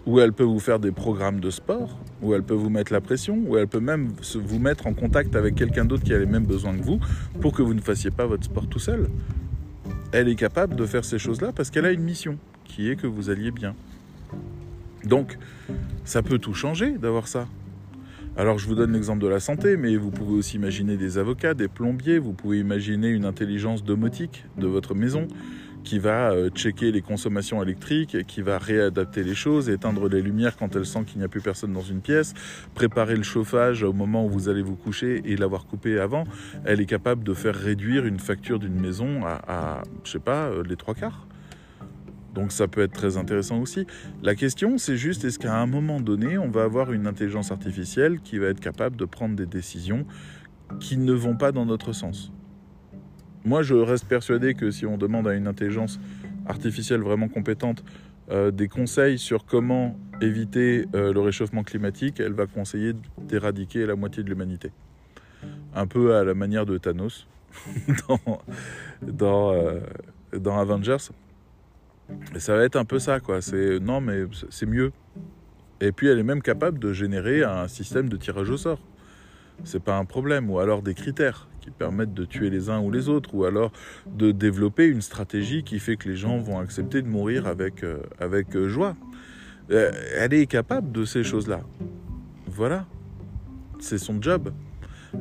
ou elle peut vous faire des programmes de sport, ou elle peut vous mettre la pression, ou elle peut même vous mettre en contact avec quelqu'un d'autre qui a les mêmes besoins que vous pour que vous ne fassiez pas votre sport tout seul. Elle est capable de faire ces choses-là parce qu'elle a une mission qui est que vous alliez bien. Donc, ça peut tout changer d'avoir ça. Alors je vous donne l'exemple de la santé, mais vous pouvez aussi imaginer des avocats, des plombiers, vous pouvez imaginer une intelligence domotique de votre maison qui va euh, checker les consommations électriques, qui va réadapter les choses, éteindre les lumières quand elle sent qu'il n'y a plus personne dans une pièce, préparer le chauffage au moment où vous allez vous coucher et l'avoir coupé avant. Elle est capable de faire réduire une facture d'une maison à, à je sais pas, euh, les trois quarts. Donc ça peut être très intéressant aussi. La question, c'est juste, est-ce qu'à un moment donné, on va avoir une intelligence artificielle qui va être capable de prendre des décisions qui ne vont pas dans notre sens? Moi, je reste persuadé que si on demande à une intelligence artificielle vraiment compétente euh, des conseils sur comment éviter euh, le réchauffement climatique, elle va conseiller d'éradiquer la moitié de l'humanité. Un peu à la manière de Thanos euh, dans Avengers. Et ça va être un peu ça, quoi. C'est non, mais c'est mieux. Et puis elle est même capable de générer un système de tirage au sort. C'est pas un problème. Ou alors des critères qui permettent de tuer les uns ou les autres. Ou alors de développer une stratégie qui fait que les gens vont accepter de mourir avec, euh, avec euh, joie. Euh, elle est capable de ces choses-là. Voilà. C'est son job.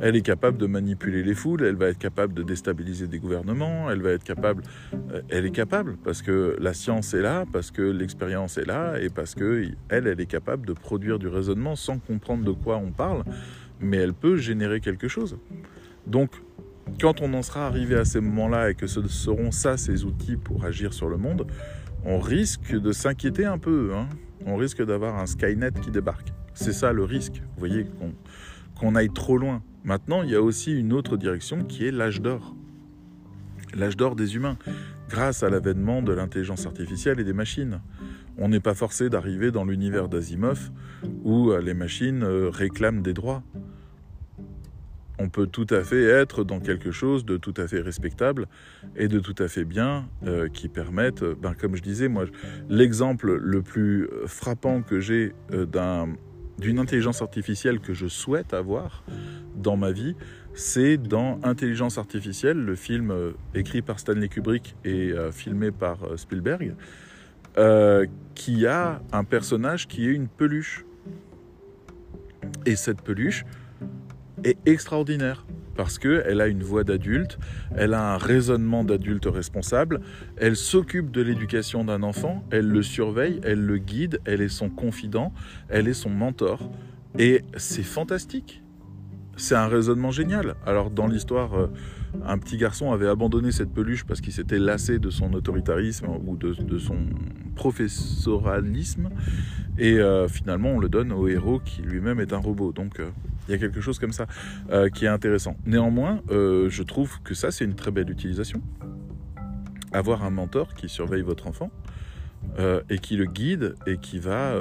Elle est capable de manipuler les foules, elle va être capable de déstabiliser des gouvernements, elle va être capable, euh, elle est capable parce que la science est là, parce que l'expérience est là et parce que elle, elle est capable de produire du raisonnement sans comprendre de quoi on parle, mais elle peut générer quelque chose. Donc, quand on en sera arrivé à ces moments-là et que ce seront ça ces outils pour agir sur le monde, on risque de s'inquiéter un peu. Hein. on risque d'avoir un Skynet qui débarque. C'est ça le risque. Vous voyez qu'on aille trop loin. Maintenant, il y a aussi une autre direction qui est l'âge d'or. L'âge d'or des humains, grâce à l'avènement de l'intelligence artificielle et des machines. On n'est pas forcé d'arriver dans l'univers d'Asimov où euh, les machines euh, réclament des droits. On peut tout à fait être dans quelque chose de tout à fait respectable et de tout à fait bien euh, qui permettent, ben, comme je disais, moi, l'exemple le plus frappant que j'ai d'un d'une intelligence artificielle que je souhaite avoir dans ma vie, c'est dans Intelligence artificielle, le film euh, écrit par Stanley Kubrick et euh, filmé par euh, Spielberg, qui a un personnage qui est une peluche. Et cette peluche est extraordinaire parce qu'elle a une voix d'adulte, elle a un raisonnement d'adulte responsable, elle s'occupe de l'éducation d'un enfant, elle le surveille, elle le guide, elle est son confident, elle est son mentor. Et c'est fantastique. C'est un raisonnement génial. Alors dans l'histoire, euh, un petit garçon avait abandonné cette peluche parce qu'il s'était lassé de son autoritarisme ou de, son professoralisme. Et euh, finalement, on le donne au héros qui lui-même est un robot. Donc euh, il y a quelque chose comme ça euh, qui est intéressant. Néanmoins, euh, je trouve que ça, c'est une très belle utilisation. Avoir un mentor qui surveille votre enfant euh, et qui le guide et qui va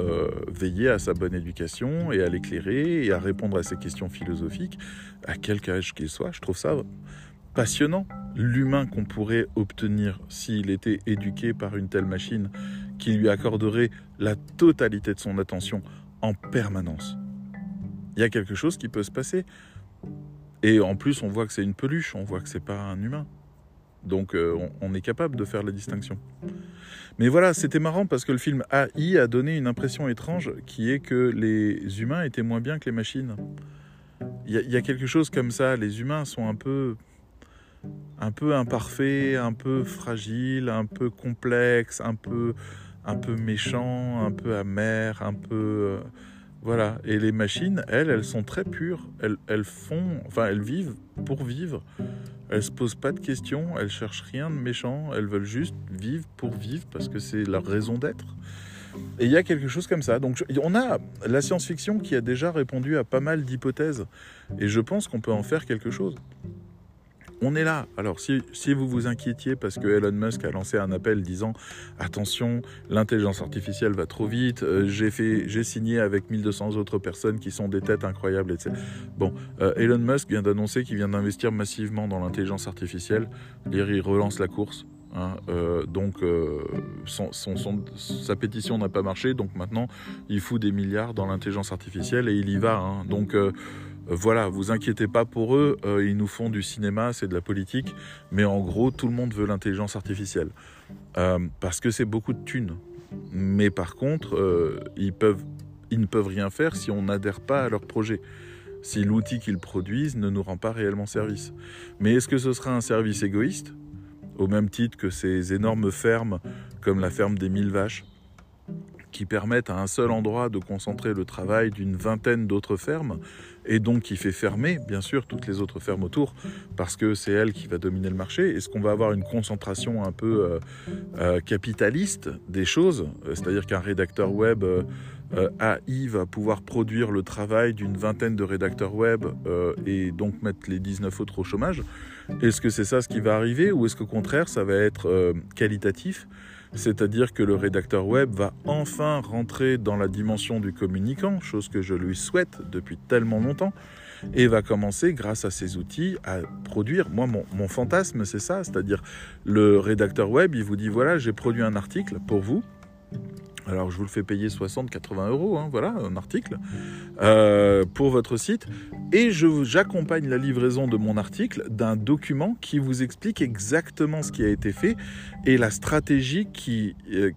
veiller à sa bonne éducation et à l'éclairer et à répondre à ses questions philosophiques, à quelque âge qu'il soit, je trouve ça passionnant. L'humain qu'on pourrait obtenir s'il était éduqué par une telle machine qui lui accorderait la totalité de son attention en permanence il y a quelque chose qui peut se passer. Et en plus, on voit que c'est une peluche, on voit que c'est pas un humain. Donc euh, on, est capable de faire la distinction. Mais voilà, c'était marrant parce que le film AI a donné une impression étrange qui est que les humains étaient moins bien que les machines. Il y, a quelque chose comme ça, les humains sont un peu un peu imparfaits, un peu fragiles, un peu complexes, un peu un peu méchants, un peu amers, un peu euh, voilà. Et les machines, elles, elles sont très pures. Elles, elles font, enfin, elles vivent pour vivre. Elles se posent pas de questions. Elles cherchent rien de méchant. Elles veulent juste vivre pour vivre parce que c'est leur raison d'être. Et il y a quelque chose comme ça. Donc, on a la science-fiction qui a déjà répondu à pas mal d'hypothèses. Et je pense qu'on peut en faire quelque chose on est là. Alors si, vous vous inquiétiez parce que Elon Musk a lancé un appel disant attention, l'intelligence artificielle va trop vite, euh, j'ai fait, j'ai signé avec 1200 autres personnes qui sont des têtes incroyables, etc. Bon, euh, Elon Musk vient d'annoncer qu'il vient d'investir massivement dans l'intelligence artificielle. Il relance la course. Hein, euh, donc sa pétition n'a pas marché, donc maintenant il fout des milliards dans l'intelligence artificielle et il y va. Hein. donc voilà, vous inquiétez pas pour eux, euh, ils nous font du cinéma, c'est de la politique, mais en gros, tout le monde veut l'intelligence artificielle. Euh, parce que c'est beaucoup de thunes. Mais par contre, ils ne peuvent rien faire si on n'adhère pas à leur projet. Si l'outil qu'ils produisent ne nous rend pas réellement service. Mais est-ce que ce sera un service égoïste? Au même titre que ces énormes fermes, comme la ferme des mille vaches, qui permettent à un seul endroit de concentrer le travail d'une vingtaine d'autres fermes, et donc qui fait fermer, bien sûr, toutes les autres fermes autour, parce que c'est elle qui va dominer le marché. Est-ce qu'on va avoir une concentration un peu euh, euh, capitaliste des choses? C'est-à-dire qu'un rédacteur web euh, AI va pouvoir produire le travail d'une vingtaine de rédacteurs web et donc mettre les 19 autres au chômage? Est-ce que c'est ça ce qui va arriver ou est-ce qu'au contraire ça va être qualitatif? C'est-à-dire que le rédacteur web va enfin rentrer dans la dimension du communicant, chose que je lui souhaite depuis tellement longtemps, et va commencer, grâce à ces outils, à produire. Moi, mon, mon fantasme, c'est ça, c'est-à-dire le rédacteur web, il vous dit, voilà, j'ai produit un article pour vous, alors je vous le fais payer 60-80 euros, hein, voilà, un article, euh, pour votre site. Et j'accompagne la livraison de mon article d'un document qui vous explique exactement ce qui a été fait et la stratégie qui, euh,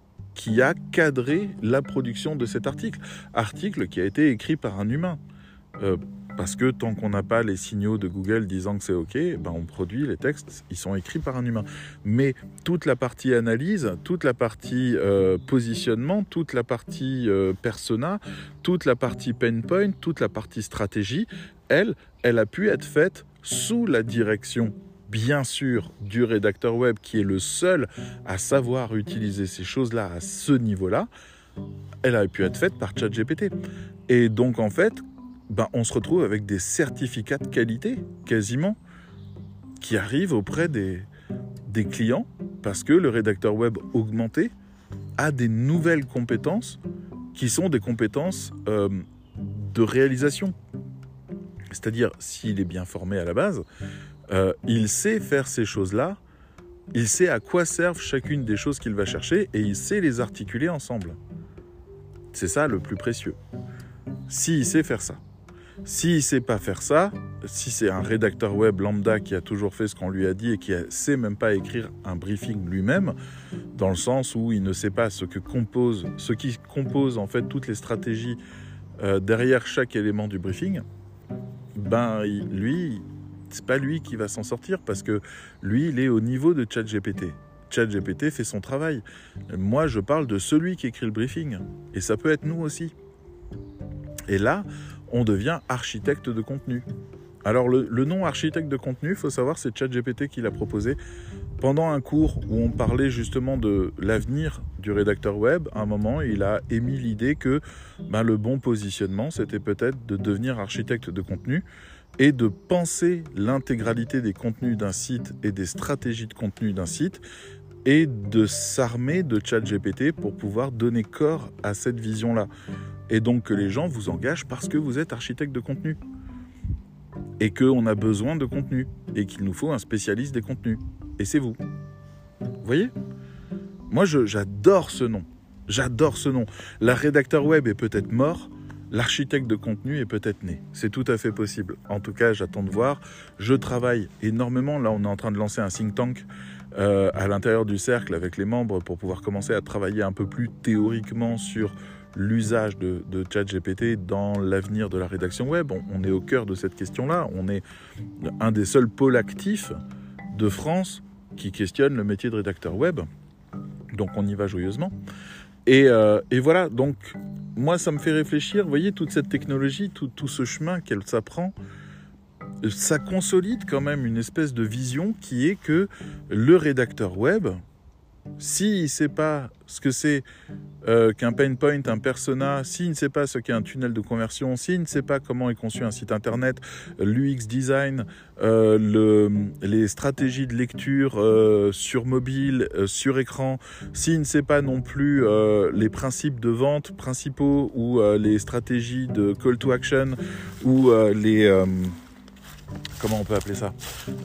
a cadré la production de cet article. Article qui a été écrit par un humain. Euh, parce que tant qu'on n'a pas les signaux de Google disant que c'est OK, ben on produit les textes, ils sont écrits par un humain. Mais toute la partie analyse, toute la partie euh, positionnement, toute la partie euh, persona, toute la partie pain point, toute la partie stratégie, elle, elle a pu être faite sous la direction bien sûr du rédacteur web qui est le seul à savoir utiliser ces choses-là à ce niveau-là, elle a pu être faite par ChatGPT. Et donc en fait, ben, on se retrouve avec des certificats de qualité, quasiment, qui arrivent auprès des, des clients parce que le rédacteur web augmenté a des nouvelles compétences qui sont des compétences euh, de réalisation. C'est-à-dire, s'il est bien formé à la base, euh, il sait faire ces choses-là, il sait à quoi servent chacune des choses qu'il va chercher et il sait les articuler ensemble. C'est ça le plus précieux. s'il sait faire ça. S'il ne sait pas faire ça, si c'est un rédacteur web lambda qui a toujours fait ce qu'on lui a dit et qui ne sait même pas écrire un briefing lui-même, dans le sens où il ne sait pas ce que compose, ce qui compose en fait toutes les stratégies euh, derrière chaque élément du briefing, ben lui, c'est pas lui qui va s'en sortir parce que lui, il est au niveau de ChatGPT. ChatGPT fait son travail. Moi, je parle de celui qui écrit le briefing. Et ça peut être nous aussi. Et là, on devient architecte de contenu. Alors le, nom architecte de contenu, il faut savoir, c'est ChatGPT qui l'a proposé pendant un cours où on parlait justement de l'avenir du rédacteur web. À un moment, il a émis l'idée que ben, le bon positionnement, c'était peut-être de devenir architecte de contenu et de penser l'intégralité des contenus d'un site et des stratégies de contenu d'un site et de s'armer de ChatGPT pour pouvoir donner corps à cette vision-là. Et donc que les gens vous engagent parce que vous êtes architecte de contenu. Et qu'on a besoin de contenu. Et qu'il nous faut un spécialiste des contenus. Et c'est vous. Vous voyez? Moi, j'adore ce nom. J'adore ce nom. La rédacteur web est peut-être mort. L'architecte de contenu est peut-être né. C'est tout à fait possible. En tout cas, j'attends de voir. Je travaille énormément. Là, on est en train de lancer un think tank euh, à l'intérieur du cercle avec les membres pour pouvoir commencer à travailler un peu plus théoriquement sur l'usage de, ChatGPT dans l'avenir de la rédaction web. On, est au cœur de cette question-là. On est un des seuls pôles actifs de France qui questionne le métier de rédacteur web. Donc on y va joyeusement. Et, euh, voilà, donc moi ça me fait réfléchir, vous voyez, toute cette technologie, tout ce chemin qu'elle s'apprend, ça consolide quand même une espèce de vision qui est que le rédacteur web, s'il ne sait pas ce que c'est euh, qu'un pain point, un persona, s'il ne sait pas ce qu'est un tunnel de conversion, s'il ne sait pas comment est conçu un site internet, l'UX design, euh, les stratégies de lecture euh, sur mobile, sur écran, s'il ne sait pas non plus les principes de vente principaux ou les stratégies de call to action ou les comment on peut appeler ça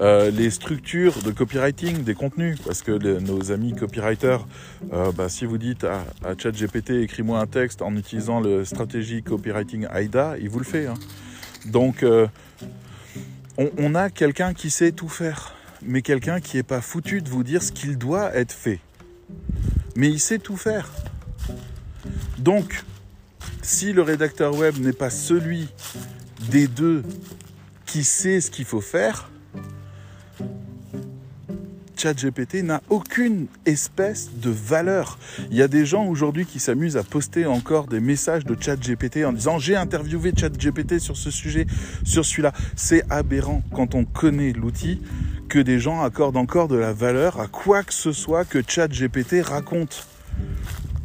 euh, Les structures de copywriting des contenus, parce que nos amis copywriters, euh, bah, si vous dites à, ChatGPT écris-moi un texte en utilisant le stratégie copywriting AIDA, il vous le fait. Hein. Donc euh, on, a quelqu'un qui sait tout faire, mais quelqu'un qui n'est pas foutu de vous dire ce qu'il doit être fait. Mais il sait tout faire. Donc, si le rédacteur web n'est pas celui des deux qui sait ce qu'il faut faire, ChatGPT n'a aucune espèce de valeur. Il y a des gens aujourd'hui qui s'amusent à poster encore des messages de ChatGPT en disant j'ai interviewé ChatGPT sur ce sujet, sur celui-là. C'est aberrant quand on connaît l'outil que des gens accordent encore de la valeur à quoi que ce soit que ChatGPT raconte.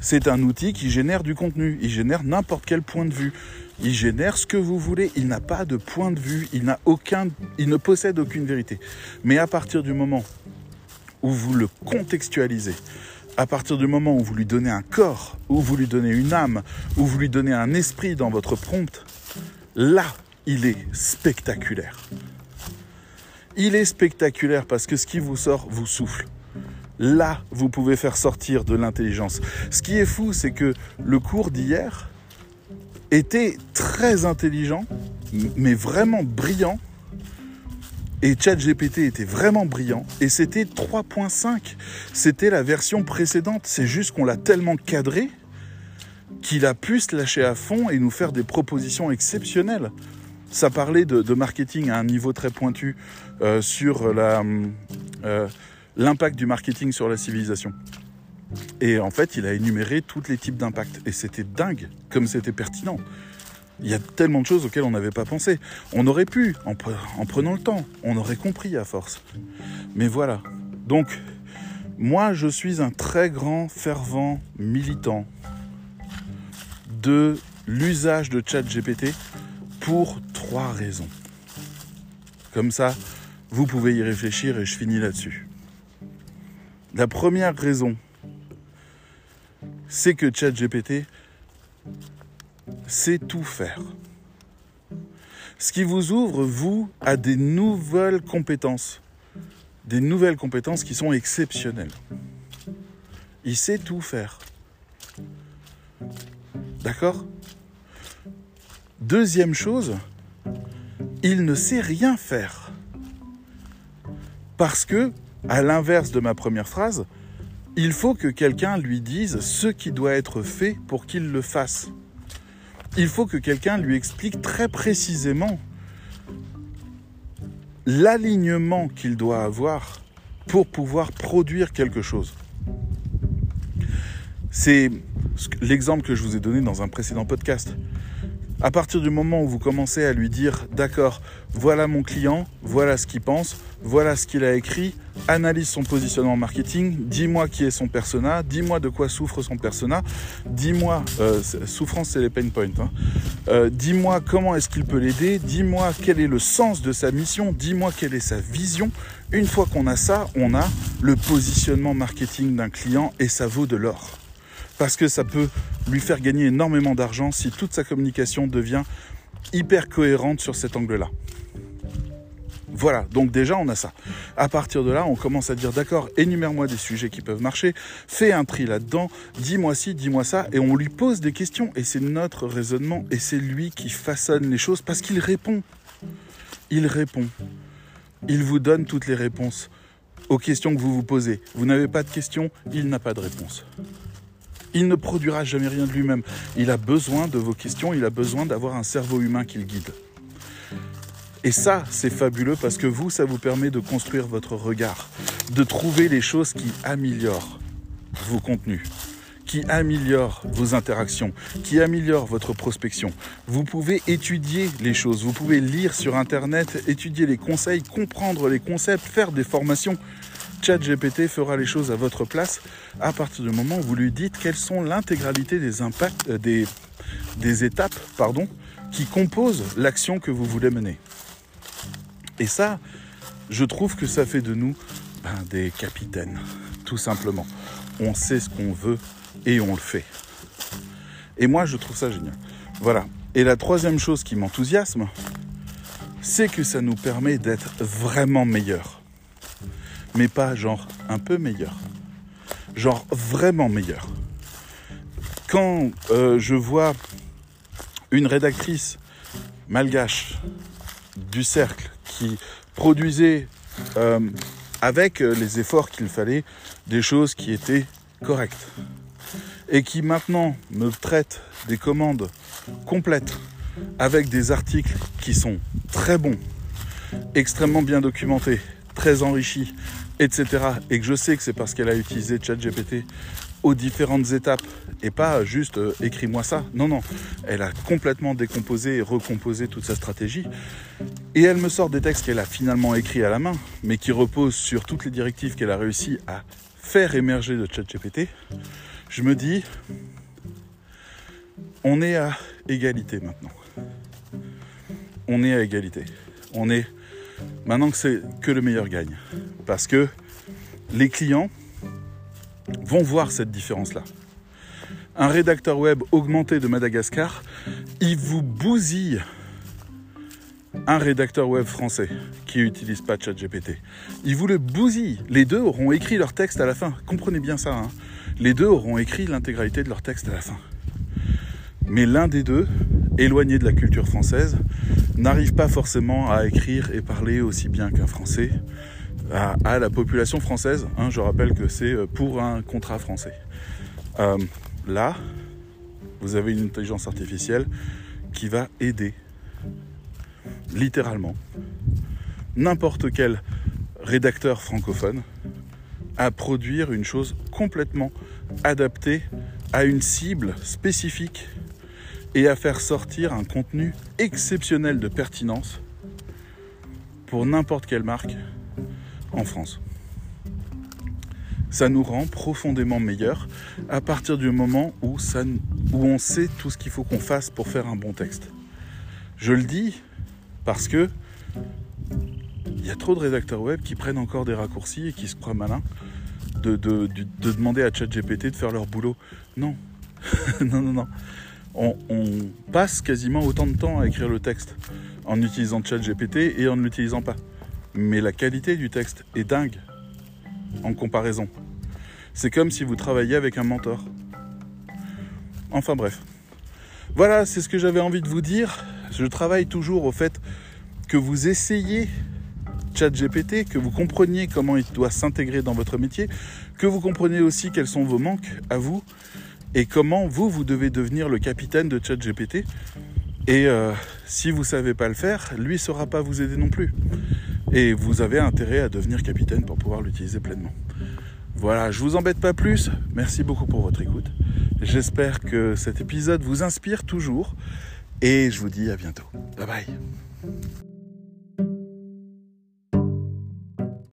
C'est un outil qui génère du contenu, il génère n'importe quel point de vue. Il génère ce que vous voulez. Il n'a pas de point de vue. Il aucun, il ne possède aucune vérité. Mais à partir du moment où vous le contextualisez, à partir du moment où vous lui donnez un corps, où vous lui donnez une âme, où vous lui donnez un esprit dans votre prompt, là, il est spectaculaire. Il est spectaculaire parce que ce qui vous sort vous souffle. Là, vous pouvez faire sortir de l'intelligence. Ce qui est fou, c'est que le cours d'hier, était très intelligent, mais vraiment brillant. Et ChatGPT était vraiment brillant. Et c'était 3.5. C'était la version précédente. C'est juste qu'on l'a tellement cadré qu'il a pu se lâcher à fond et nous faire des propositions exceptionnelles. Ça parlait de, marketing à un niveau très pointu euh, sur euh, l'impact du marketing sur la civilisation. Et en fait, il a énuméré tous les types d'impact. Et c'était dingue, comme c'était pertinent. Il y a tellement de choses auxquelles on n'avait pas pensé. On aurait pu, en, prenant le temps, on aurait compris à force. Mais voilà. Donc, moi, je suis un très grand fervent militant de l'usage de ChatGPT pour trois raisons. Comme ça, vous pouvez y réfléchir et je finis là-dessus. La première raison, c'est que ChatGPT sait tout faire. Ce qui vous ouvre, vous, à des nouvelles compétences. Des nouvelles compétences qui sont exceptionnelles. Il sait tout faire. D'accord? Deuxième chose, il ne sait rien faire. Parce que, à l'inverse de ma première phrase, il faut que quelqu'un lui dise ce qui doit être fait pour qu'il le fasse. Il faut que quelqu'un lui explique très précisément l'alignement qu'il doit avoir pour pouvoir produire quelque chose. C'est l'exemple que je vous ai donné dans un précédent podcast. À partir du moment où vous commencez à lui dire, d'accord, voilà mon client, voilà ce qu'il pense, voilà ce qu'il a écrit, analyse son positionnement marketing, dis-moi qui est son persona, dis-moi de quoi souffre son persona, dis-moi, euh, souffrance c'est les pain points, hein. euh, dis-moi comment est-ce qu'il peut l'aider, dis-moi quel est le sens de sa mission, dis-moi quelle est sa vision. Une fois qu'on a ça, on a le positionnement marketing d'un client et ça vaut de l'or parce que ça peut lui faire gagner énormément d'argent si toute sa communication devient hyper cohérente sur cet angle-là. Voilà, donc déjà on a ça. À partir de là, on commence à dire d'accord, énumère-moi des sujets qui peuvent marcher, fais un tri là-dedans, dis-moi ci, dis-moi ça, et on lui pose des questions, et c'est notre raisonnement, et c'est lui qui façonne les choses parce qu'il répond. Il répond. Il vous donne toutes les réponses aux questions que vous vous posez. Vous n'avez pas de questions, il n'a pas de réponse. Il ne produira jamais rien de lui-même. Il a besoin de vos questions, il a besoin d'avoir un cerveau humain qui le guide. Et ça, c'est fabuleux parce que vous, ça vous permet de construire votre regard, de trouver les choses qui améliorent vos contenus, qui améliorent vos interactions, qui améliorent votre prospection. Vous pouvez étudier les choses, vous pouvez lire sur Internet, étudier les conseils, comprendre les concepts, faire des formations. ChatGPT fera les choses à votre place à partir du moment où vous lui dites quelles sont l'intégralité des impacts, euh, des, étapes, qui composent l'action que vous voulez mener. Et ça, je trouve que ça fait de nous ben, des capitaines, tout simplement. On sait ce qu'on veut et on le fait. Et moi, je trouve ça génial. Voilà. Et la troisième chose qui m'enthousiasme, c'est que ça nous permet d'être vraiment meilleurs mais pas genre un peu meilleur. Genre vraiment meilleur. Quand euh, je vois une rédactrice malgache du cercle qui produisait euh, avec les efforts qu'il fallait des choses qui étaient correctes et qui maintenant me traite des commandes complètes avec des articles qui sont très bons, extrêmement bien documentés, très enrichis, etc. Et que je sais que c'est parce qu'elle a utilisé ChatGPT aux différentes étapes et pas juste euh, écris-moi ça. Non, non. Elle a complètement décomposé et recomposé toute sa stratégie. Et elle me sort des textes qu'elle a finalement écrits à la main, mais qui reposent sur toutes les directives qu'elle a réussi à faire émerger de ChatGPT. Je me dis, on est à égalité maintenant. On est à égalité. On est maintenant que c'est que le meilleur gagne. Parce que les clients vont voir cette différence-là. Un rédacteur web augmenté de Madagascar, il vous bousille un rédacteur web français qui n'utilise pas ChatGPT. Il vous le bousille. Les deux auront écrit leur texte à la fin. Comprenez bien ça. Hein. les deux auront écrit l'intégralité de leur texte à la fin. Mais l'un des deux, éloigné de la culture française, n'arrive pas forcément à écrire et parler aussi bien qu'un Français à, la population française. Hein. je rappelle que c'est euh, pour un contrat français. Euh, là, vous avez une intelligence artificielle qui va aider, littéralement, n'importe quel rédacteur francophone à produire une chose complètement adaptée à une cible spécifique et à faire sortir un contenu exceptionnel de pertinence pour n'importe quelle marque en France. Ça nous rend profondément meilleurs à partir du moment où, ça, où on sait tout ce qu'il faut qu'on fasse pour faire un bon texte. Je le dis parce que il y a trop de rédacteurs web qui prennent encore des raccourcis et qui se croient malins de, de demander à ChatGPT de faire leur boulot. Non, non, non, non on, passe quasiment autant de temps à écrire le texte en utilisant ChatGPT et en ne l'utilisant pas. Mais la qualité du texte est dingue en comparaison. C'est comme si vous travailliez avec un mentor. Enfin bref. Voilà, c'est ce que j'avais envie de vous dire. Je travaille toujours au fait que vous essayez ChatGPT, que vous compreniez comment il doit s'intégrer dans votre métier, que vous compreniez aussi quels sont vos manques à vous et comment vous, vous devez devenir le capitaine de ChatGPT. Et euh, si vous ne savez pas le faire, lui ne saura pas vous aider non plus. Et vous avez intérêt à devenir capitaine pour pouvoir l'utiliser pleinement. Voilà, je vous embête pas plus. Merci beaucoup pour votre écoute. J'espère que cet épisode vous inspire toujours. Et je vous dis à bientôt. Bye bye.